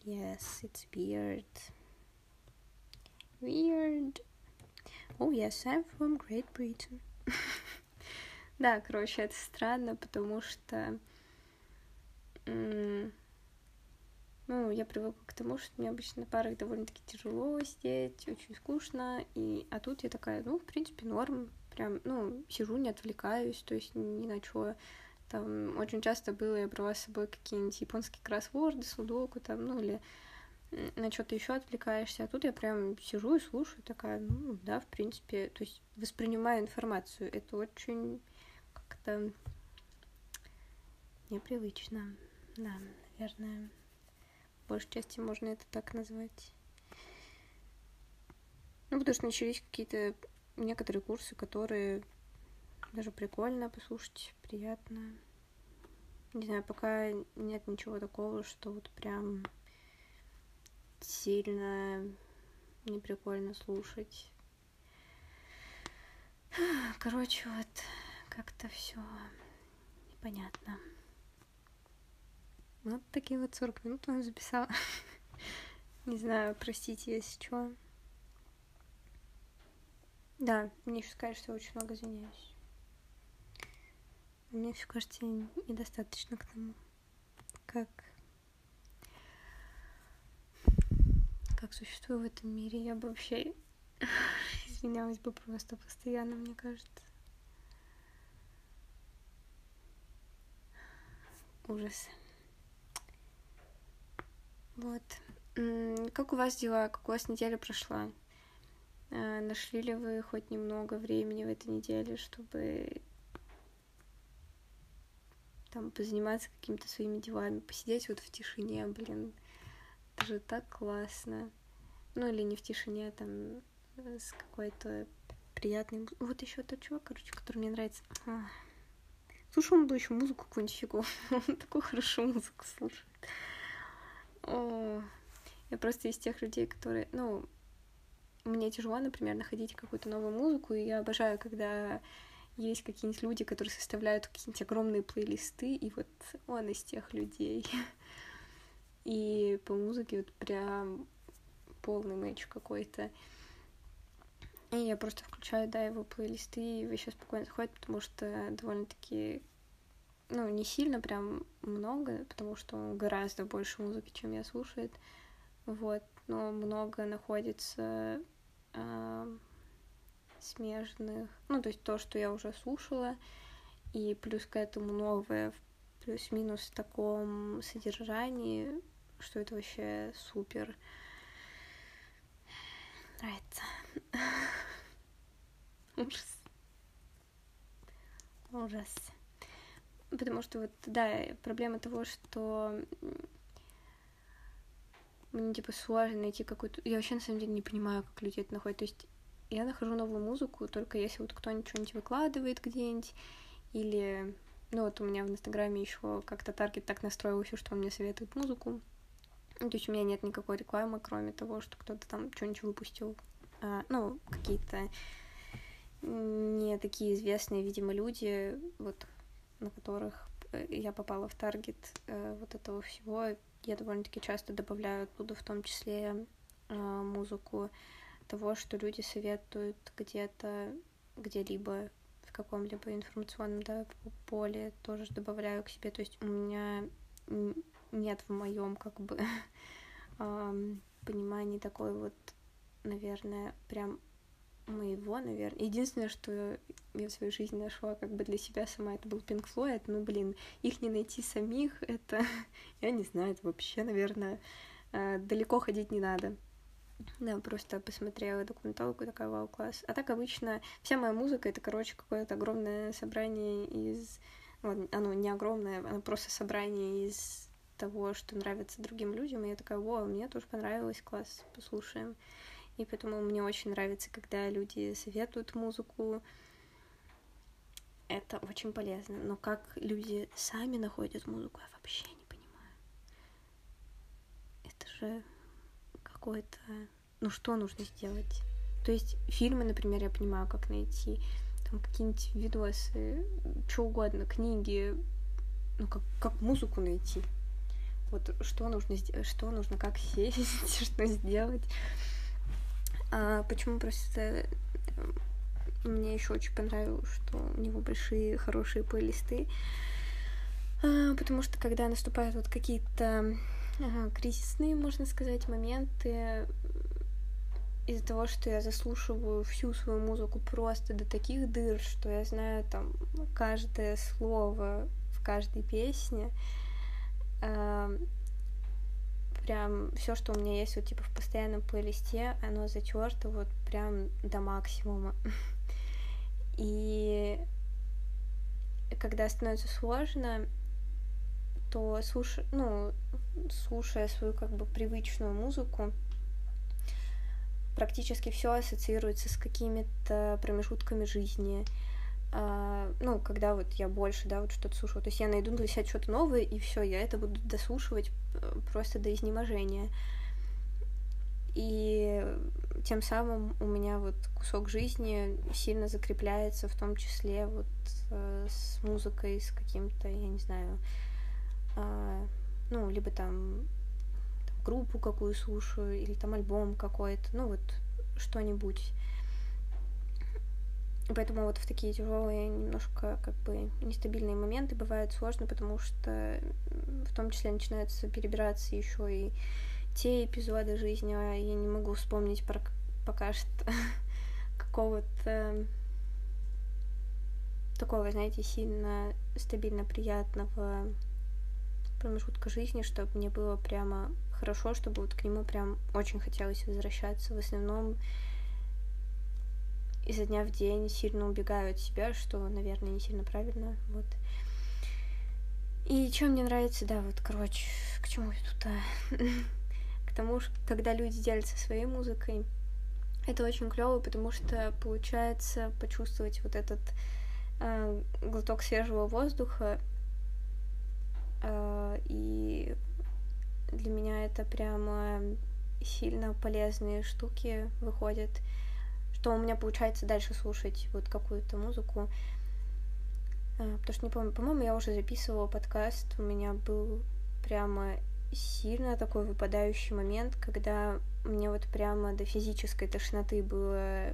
Yes, it's weird. Weird. Oh, yes, I'm from Great Britain. да, короче, это странно, потому что ну, я привыкла к тому, что мне обычно на парах довольно-таки тяжело сидеть, очень скучно, и... а тут я такая, ну, в принципе, норм, прям, ну, сижу, не отвлекаюсь, то есть ни на что. Там очень часто было, я брала с собой какие-нибудь японские кроссворды, судоку, там, ну, или на что-то еще отвлекаешься, а тут я прям сижу и слушаю, такая, ну, да, в принципе, то есть воспринимаю информацию, это очень как-то непривычно, да, наверное большей части можно это так назвать. Ну, потому что начались какие-то некоторые курсы, которые даже прикольно послушать, приятно. Не знаю, пока нет ничего такого, что вот прям сильно неприкольно слушать. Короче, вот как-то все непонятно. Вот такие вот 40 минут он записала. Не знаю, простите, если что. Да, мне еще скажешь, что я очень много извиняюсь. Мне все кажется недостаточно к тому, как как существую в этом мире. Я бы вообще извинялась бы просто постоянно, мне кажется. Ужас. Вот. Как у вас дела? Как у вас неделя прошла? А, нашли ли вы хоть немного времени в этой неделе, чтобы там позаниматься какими-то своими делами, посидеть вот в тишине, блин, это же так классно. Ну или не в тишине, а там с какой-то приятной... Вот еще тот чувак, короче, который мне нравится. А. Слушай, он бы еще музыку какую-нибудь фигу. Он такую хорошо музыку слушает. О, я просто из тех людей, которые, ну, мне тяжело, например, находить какую-то новую музыку, и я обожаю, когда есть какие-нибудь люди, которые составляют какие-нибудь огромные плейлисты, и вот он из тех людей. И по музыке вот прям полный мэч какой-то. И я просто включаю, да, его плейлисты, и вообще спокойно заходит, потому что довольно-таки, ну, не сильно прям много, потому что он гораздо больше музыки, чем я слушает. Вот, но много находится э, смежных, ну, то есть то, что я уже слушала, и плюс к этому новое плюс-минус в таком содержании, что это вообще супер. Нравится. Ужас. Ужас. Потому что вот, да, проблема того, что мне, типа, сложно найти какую-то... Я вообще, на самом деле, не понимаю, как люди это находят. То есть я нахожу новую музыку только если вот кто-нибудь что-нибудь выкладывает где-нибудь, или... Ну, вот у меня в Инстаграме еще как-то таргет так настроился, что он мне советует музыку. Ну, то есть у меня нет никакой рекламы, кроме того, что кто-то там что-нибудь выпустил. А, ну, какие-то не такие известные, видимо, люди, вот на которых э, я попала в таргет э, вот этого всего. Я довольно-таки часто добавляю оттуда в том числе э, музыку того, что люди советуют где-то, где-либо в каком-либо информационном да, поле, тоже добавляю к себе. То есть у меня нет в моем как бы понимании такой вот, наверное, прям моего, наверное. Единственное, что я в своей жизни нашла как бы для себя сама, это был Pink Floyd. Ну, блин, их не найти самих, это, я не знаю, это вообще, наверное, э, далеко ходить не надо. Да, просто посмотрела документалку, такая вау, класс. А так обычно вся моя музыка это, короче, какое-то огромное собрание из... Вот, оно не огромное, оно просто собрание из того, что нравится другим людям. И я такая, вау, мне тоже понравилось, класс, послушаем. И поэтому мне очень нравится, когда люди советуют музыку. Это очень полезно. Но как люди сами находят музыку, я вообще не понимаю. Это же какой-то... Ну, что нужно сделать? То есть фильмы, например, я понимаю, как найти. Там какие-нибудь видосы, что угодно, книги. Ну, как, как музыку найти? Вот что нужно сделать, что нужно, как сесть, что сделать. А почему просто э, мне еще очень понравилось, что у него большие хорошие плейлисты. А, потому что когда наступают вот какие-то а, кризисные, можно сказать, моменты, из-за того, что я заслушиваю всю свою музыку просто до таких дыр, что я знаю там каждое слово в каждой песне, прям все, что у меня есть вот типа в постоянном плейлисте, оно затерто вот прям до максимума. И когда становится сложно, то слуш... ну, слушая свою как бы привычную музыку, практически все ассоциируется с какими-то промежутками жизни, а, ну, когда вот я больше, да, вот что-то слушаю. То есть я найду для себя что-то новое, и все, я это буду дослушивать э, просто до изнеможения. И тем самым у меня вот кусок жизни сильно закрепляется, в том числе вот э, с музыкой, с каким-то, я не знаю, э, ну, либо там группу какую слушаю, или там альбом какой-то, ну вот что-нибудь. Поэтому вот в такие тяжелые, немножко как бы нестабильные моменты бывает сложно, потому что в том числе начинается перебираться еще и те эпизоды жизни, а я не могу вспомнить про пока что какого-то такого, знаете, сильно стабильно приятного промежутка жизни, чтобы мне было прямо хорошо, чтобы вот к нему прям очень хотелось возвращаться. В основном изо дня в день сильно убегаю от себя, что, наверное, не сильно правильно, вот. И чем мне нравится, да, вот, короче, к чему я тут, а? к тому, когда люди делятся своей музыкой, это очень клево, потому что получается почувствовать вот этот э, глоток свежего воздуха, э, и для меня это прямо сильно полезные штуки выходят что у меня получается дальше слушать вот какую-то музыку. А, потому что не помню, по-моему, я уже записывала подкаст, у меня был прямо сильно такой выпадающий момент, когда мне вот прямо до физической тошноты было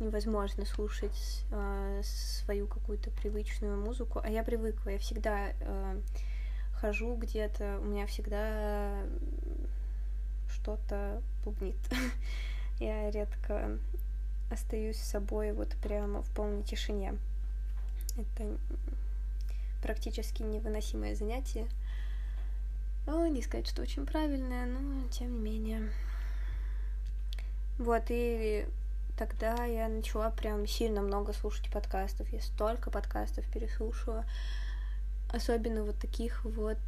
невозможно слушать э, свою какую-то привычную музыку, а я привыкла, я всегда э, хожу где-то, у меня всегда что-то бубнит. Я редко остаюсь с собой вот прямо в полной тишине. Это практически невыносимое занятие. О, не сказать, что очень правильное, но тем не менее. Вот, и тогда я начала прям сильно много слушать подкастов. Я столько подкастов переслушала. Особенно вот таких вот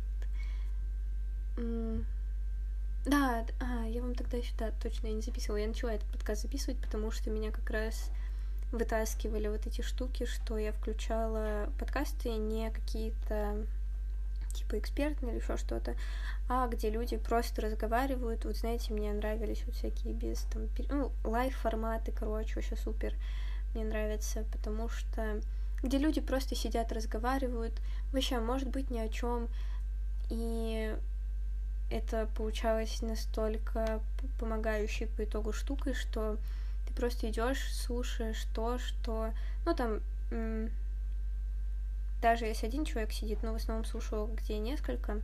да, а, я вам тогда еще, да, точно, я не записывала. Я начала этот подкаст записывать, потому что меня как раз вытаскивали вот эти штуки, что я включала подкасты не какие-то типа экспертные или еще что-то, а где люди просто разговаривают. Вот знаете, мне нравились вот всякие без там, ну, лайв-форматы, короче, вообще супер. Мне нравится, потому что где люди просто сидят, разговаривают, вообще, может быть, ни о чем. И это получалось настолько помогающей по итогу штукой, что ты просто идешь, слушаешь то, что, ну там, даже если один человек сидит, но в основном слушал где несколько,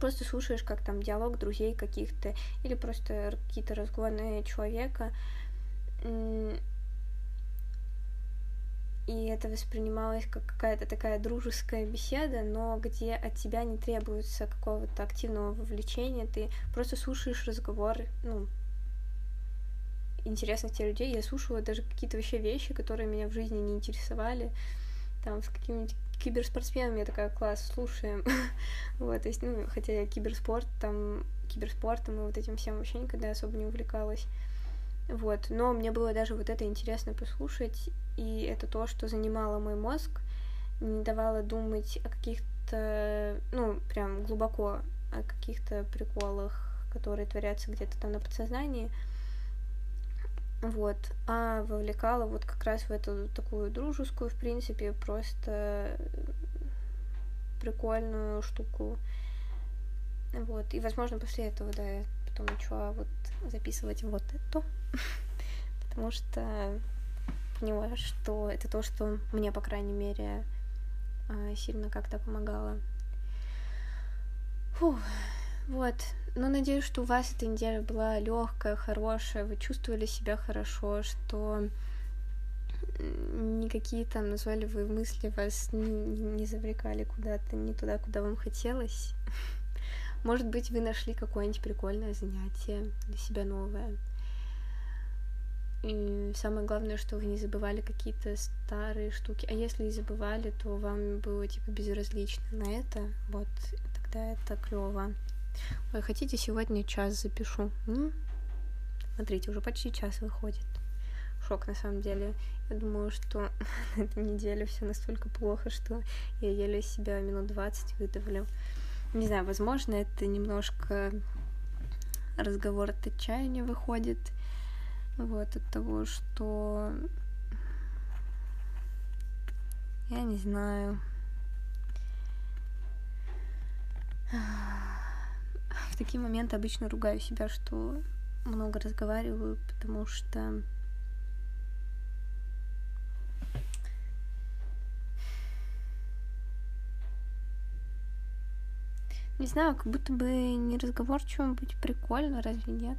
просто слушаешь, как там диалог друзей каких-то или просто какие-то разговоры человека, и это воспринималось как какая-то такая дружеская беседа, но где от тебя не требуется какого-то активного вовлечения, ты просто слушаешь разговоры, ну, интересных тебе людей. Я слушала даже какие-то вообще вещи, которые меня в жизни не интересовали, там, с какими-нибудь киберспортсменами я такая, класс, слушаем. вот, то есть, ну, хотя я киберспорт, там, киберспортом и вот этим всем вообще никогда особо не увлекалась. Вот, но мне было даже вот это интересно послушать, и это то, что занимало мой мозг, не давало думать о каких-то, ну, прям глубоко о каких-то приколах, которые творятся где-то там на подсознании, вот, а вовлекала вот как раз в эту такую дружескую, в принципе, просто прикольную штуку, вот, и, возможно, после этого, да, я потом начала вот записывать вот это, потому что поняла, что это то, что мне, по крайней мере, а, сильно как-то помогало. Фу, вот. Но надеюсь, что у вас эта неделя была легкая, хорошая, вы чувствовали себя хорошо, что никакие там назойливые мысли вас не, не завлекали куда-то, не туда, куда вам хотелось. Может быть, вы нашли какое-нибудь прикольное занятие для себя новое. И самое главное, что вы не забывали какие-то старые штуки. А если и забывали, то вам было типа безразлично на это. Вот, тогда это клево. Ой, хотите, сегодня час запишу? М? Смотрите, уже почти час выходит. Шок на самом деле. Я думаю, что на этой неделе все настолько плохо, что я еле себя минут 20 выдавлю. Не знаю, возможно, это немножко разговор от отчаяния выходит вот от того, что я не знаю. В такие моменты обычно ругаю себя, что много разговариваю, потому что Не знаю, как будто бы не разговорчивым быть прикольно, разве нет?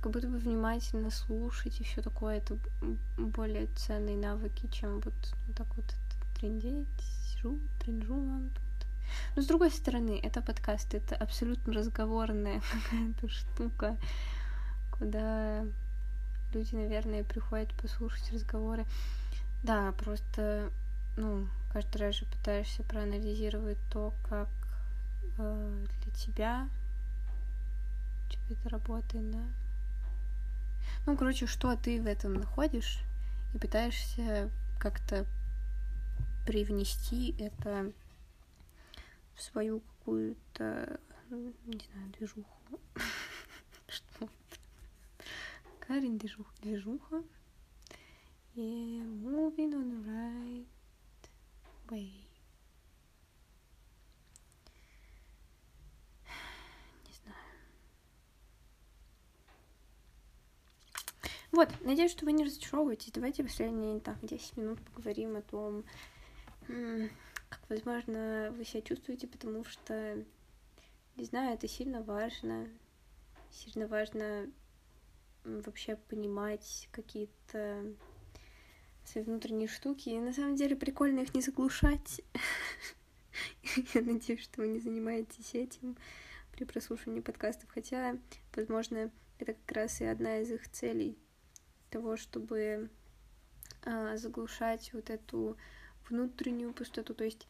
Как будто бы внимательно слушать и все такое, это более ценные навыки, чем вот так вот трендеть, сижу, тренжу вам тут. Но с другой стороны, это подкаст, это абсолютно разговорная какая-то штука, куда люди, наверное, приходят послушать разговоры. Да, просто, ну, каждый раз же пытаешься проанализировать то, как э, для тебя типа это работает, да. Ну, короче, что ты в этом находишь, и пытаешься как-то привнести это в свою какую-то, не знаю, движуху. Что Карин движуха, движуха. И moving on the right way. Не знаю. Вот, надеюсь, что вы не разочаровываетесь. Давайте последние там 10 минут поговорим о том, как, возможно, вы себя чувствуете, потому что, не знаю, это сильно важно. Сильно важно вообще понимать какие-то свои внутренние штуки. И на самом деле прикольно их не заглушать. Я надеюсь, что вы не занимаетесь этим при прослушивании подкастов. Хотя, возможно, это как раз и одна из их целей того, чтобы а, заглушать вот эту внутреннюю пустоту. То есть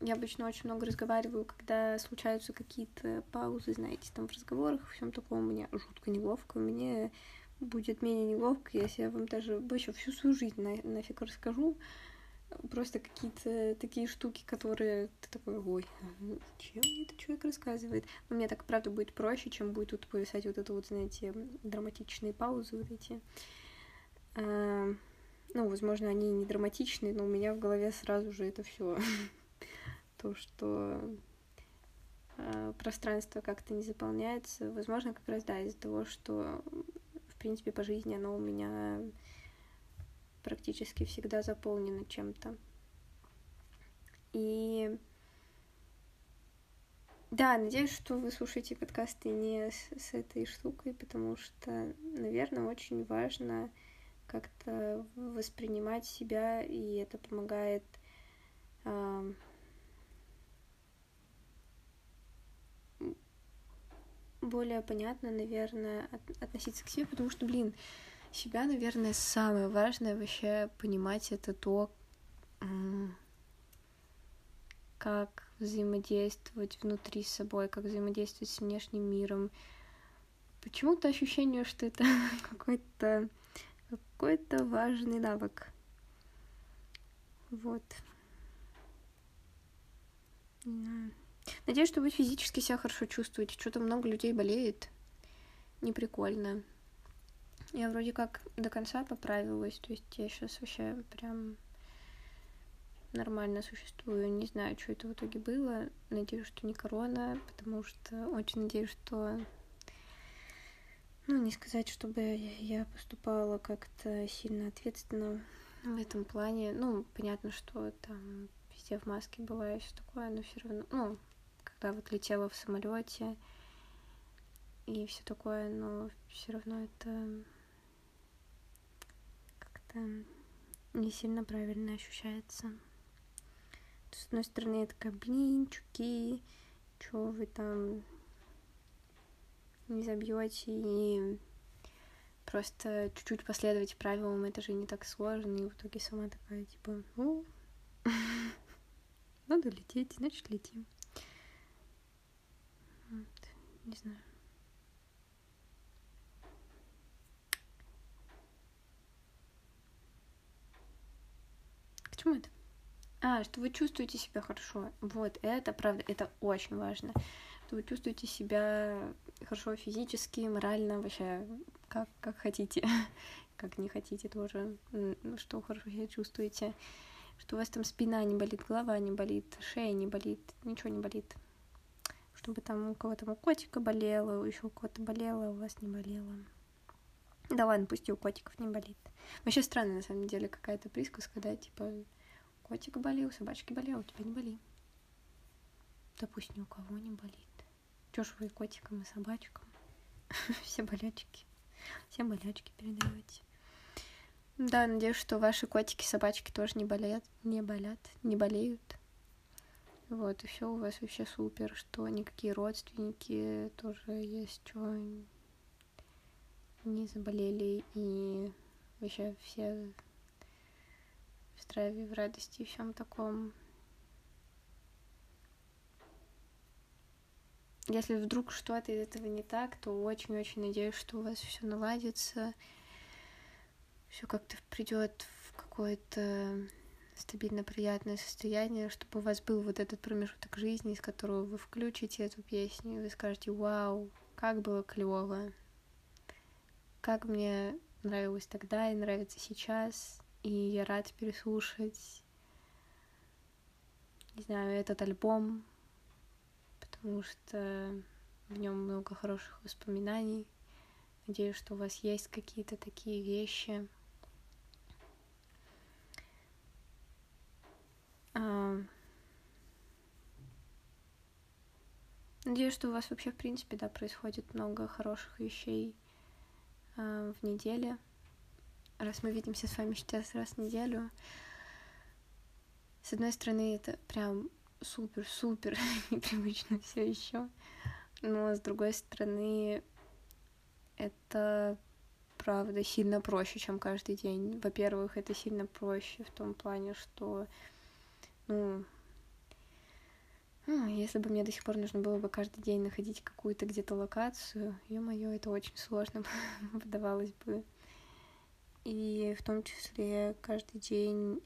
я обычно очень много разговариваю, когда случаются какие-то паузы, знаете, там в разговорах, всем таком мне жутко неловко. Мне будет менее неловко, если я вам даже еще всю свою жизнь на, нафиг расскажу. Просто какие-то такие штуки, которые ты такой, ой, чем мне этот человек рассказывает? Но мне так, правда, будет проще, чем будет тут повисать вот это вот, знаете, драматичные паузы вот эти. А, ну, возможно, они не драматичные, но у меня в голове сразу же это все то, что э, пространство как-то не заполняется. Возможно, как раз, да, из-за того, что, в принципе, по жизни оно у меня практически всегда заполнено чем-то. И да, надеюсь, что вы слушаете подкасты не с, с этой штукой, потому что, наверное, очень важно как-то воспринимать себя, и это помогает э, более понятно, наверное, от, относиться к себе, потому что, блин, себя, наверное, самое важное вообще понимать это то, как взаимодействовать внутри с собой, как взаимодействовать с внешним миром. Почему-то ощущение, что это какой-то какой-то важный навык. Вот. Не знаю. Надеюсь, что вы физически себя хорошо чувствуете. Что-то много людей болеет. Неприкольно. Я вроде как до конца поправилась. То есть я сейчас вообще прям нормально существую. Не знаю, что это в итоге было. Надеюсь, что не корона, потому что очень надеюсь, что... Ну, не сказать, чтобы я поступала как-то сильно ответственно в этом плане. Ну, понятно, что там везде в маске бываю, все такое, но все равно, ну, когда вот летела в самолете и все такое, но все равно это как-то не сильно правильно ощущается. С одной стороны, я такая, блин, чуки, вы там не забьете и просто чуть-чуть последовать правилам, это же не так сложно, и в итоге сама такая, типа, ну, надо лететь, значит летим. Не знаю. К чему это? А, что вы чувствуете себя хорошо. Вот, это правда, это очень важно. Что вы чувствуете себя хорошо физически, морально, вообще как, как хотите, как не хотите тоже, что хорошо себя чувствуете, что у вас там спина не болит, голова не болит, шея не болит, ничего не болит. Чтобы там у кого-то у котика болело, еще у кого-то болело, у вас не болело. Да ладно, пусть и у котиков не болит. Вообще странно, на самом деле, какая-то присказка, когда, типа, котик болел, собачки болел, а у тебя не болит. Да пусть ни у кого не болит. Чё ж вы и котикам, и собачкам? Все болячки. Все болячки передаете. Да, надеюсь, что ваши котики, собачки тоже не болеют, не болят, не болеют. Вот, и все у вас вообще супер, что никакие родственники тоже есть, что не заболели, и вообще все в здравии, в радости и всем таком. Если вдруг что-то из этого не так, то очень-очень надеюсь, что у вас все наладится, все как-то придет в какое-то стабильно приятное состояние, чтобы у вас был вот этот промежуток жизни, из которого вы включите эту песню, и вы скажете, вау, как было клево, как мне нравилось тогда и нравится сейчас, и я рад переслушать, не знаю, этот альбом, потому что в нем много хороших воспоминаний. Надеюсь, что у вас есть какие-то такие вещи. Надеюсь, что у вас вообще, в принципе, да, происходит много хороших вещей а, в неделе. Раз мы видимся с вами сейчас раз в неделю, с одной стороны, это прям супер-супер непривычно все еще. Но с другой стороны, это правда сильно проще, чем каждый день. Во-первых, это сильно проще в том плане, что, ну, если бы мне до сих пор нужно было бы каждый день находить какую-то где-то локацию, ё-моё, это очень сложно выдавалось бы. И в том числе каждый день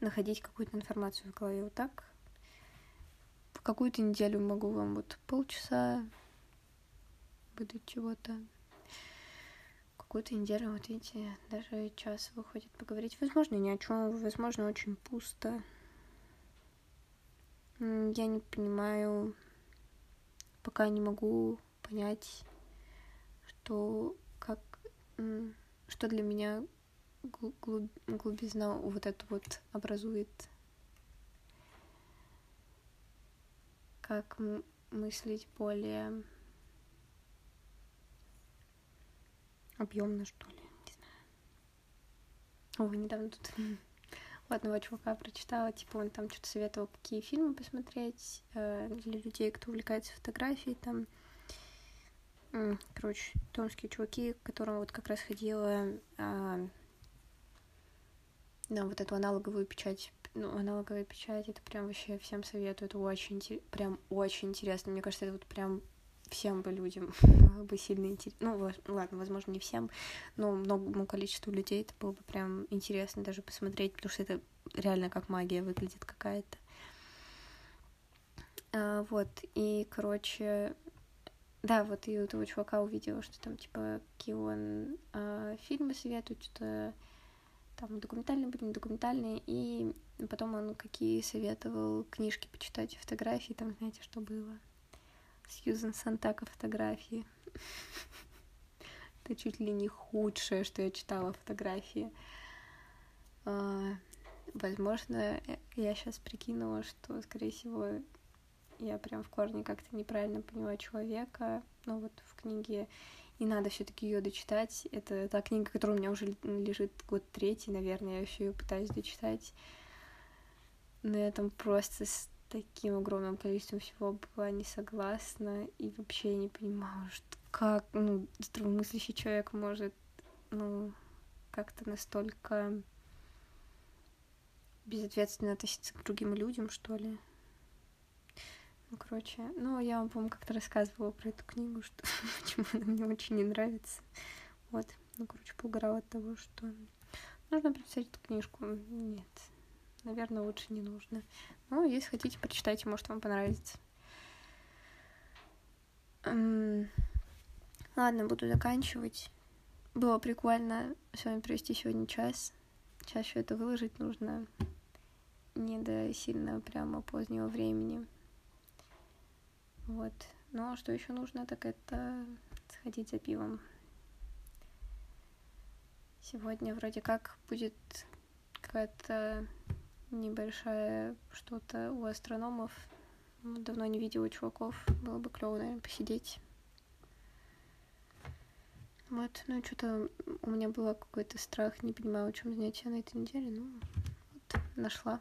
находить какую-то информацию в голове. Вот так в какую-то неделю могу вам вот полчаса выдать чего-то. Какую-то неделю, вот видите, даже час выходит поговорить. Возможно, ни о чем, возможно, очень пусто. Я не понимаю, пока не могу понять, что как, что для меня глуб, глубизна вот эту вот образует. Как мыслить более объемно, что ли, не знаю. Ой, недавно тут у одного чувака прочитала, типа он там что-то советовал, какие фильмы посмотреть э, для людей, кто увлекается фотографией, там, короче, томские чуваки, к которым вот как раз ходила э, на вот эту аналоговую печать. Ну, аналоговая печать, это прям вообще всем советую, это очень, прям очень интересно. Мне кажется, это вот прям всем бы людям бы сильно интересно. Ну, ладно, возможно, не всем, но многому количеству людей это было бы прям интересно даже посмотреть, потому что это реально как магия выглядит какая-то. А, вот, и, короче, да, вот и у этого чувака увидела, что там, типа, какие он а, фильмы советует, что там документальные были, не документальные, и потом он какие советовал книжки почитать, фотографии, там, знаете, что было. Сьюзен Сантака фотографии. Это чуть ли не худшее, что я читала фотографии. А, возможно, я сейчас прикинула, что, скорее всего, я прям в корне как-то неправильно поняла человека. Ну вот в книге и надо все-таки ее дочитать. Это та книга, которая у меня уже лежит год третий, наверное, я еще ее пытаюсь дочитать. Но я там просто таким огромным количеством всего была не согласна и вообще не понимала, что как, ну, здравомыслящий человек может, ну, как-то настолько безответственно относиться к другим людям, что ли. Ну, короче, ну, я вам, по-моему, как-то рассказывала про эту книгу, что почему она мне очень не нравится. Вот, ну, короче, поугарала от того, что нужно прочитать эту книжку. Нет, наверное, лучше не нужно. Ну, если хотите, прочитайте, может, вам понравится. Ладно, буду заканчивать. Было прикольно с вами провести сегодня час. Все это выложить нужно не до сильно прямо позднего времени. Вот. Но что еще нужно, так это сходить за пивом. Сегодня вроде как будет какая-то небольшая что-то у астрономов. Давно не видела чуваков. Было бы клево, наверное, посидеть. Вот, ну что-то у меня был какой-то страх, не понимаю, чем занятия на этой неделе, ну вот, нашла.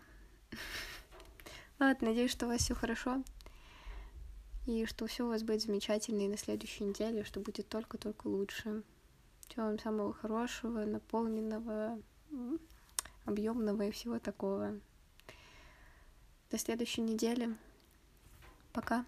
Ладно, надеюсь, что у вас все хорошо, и что все у вас будет замечательно и на следующей неделе, что будет только-только лучше. Всего вам самого хорошего, наполненного, объемного и всего такого. До следующей недели. Пока.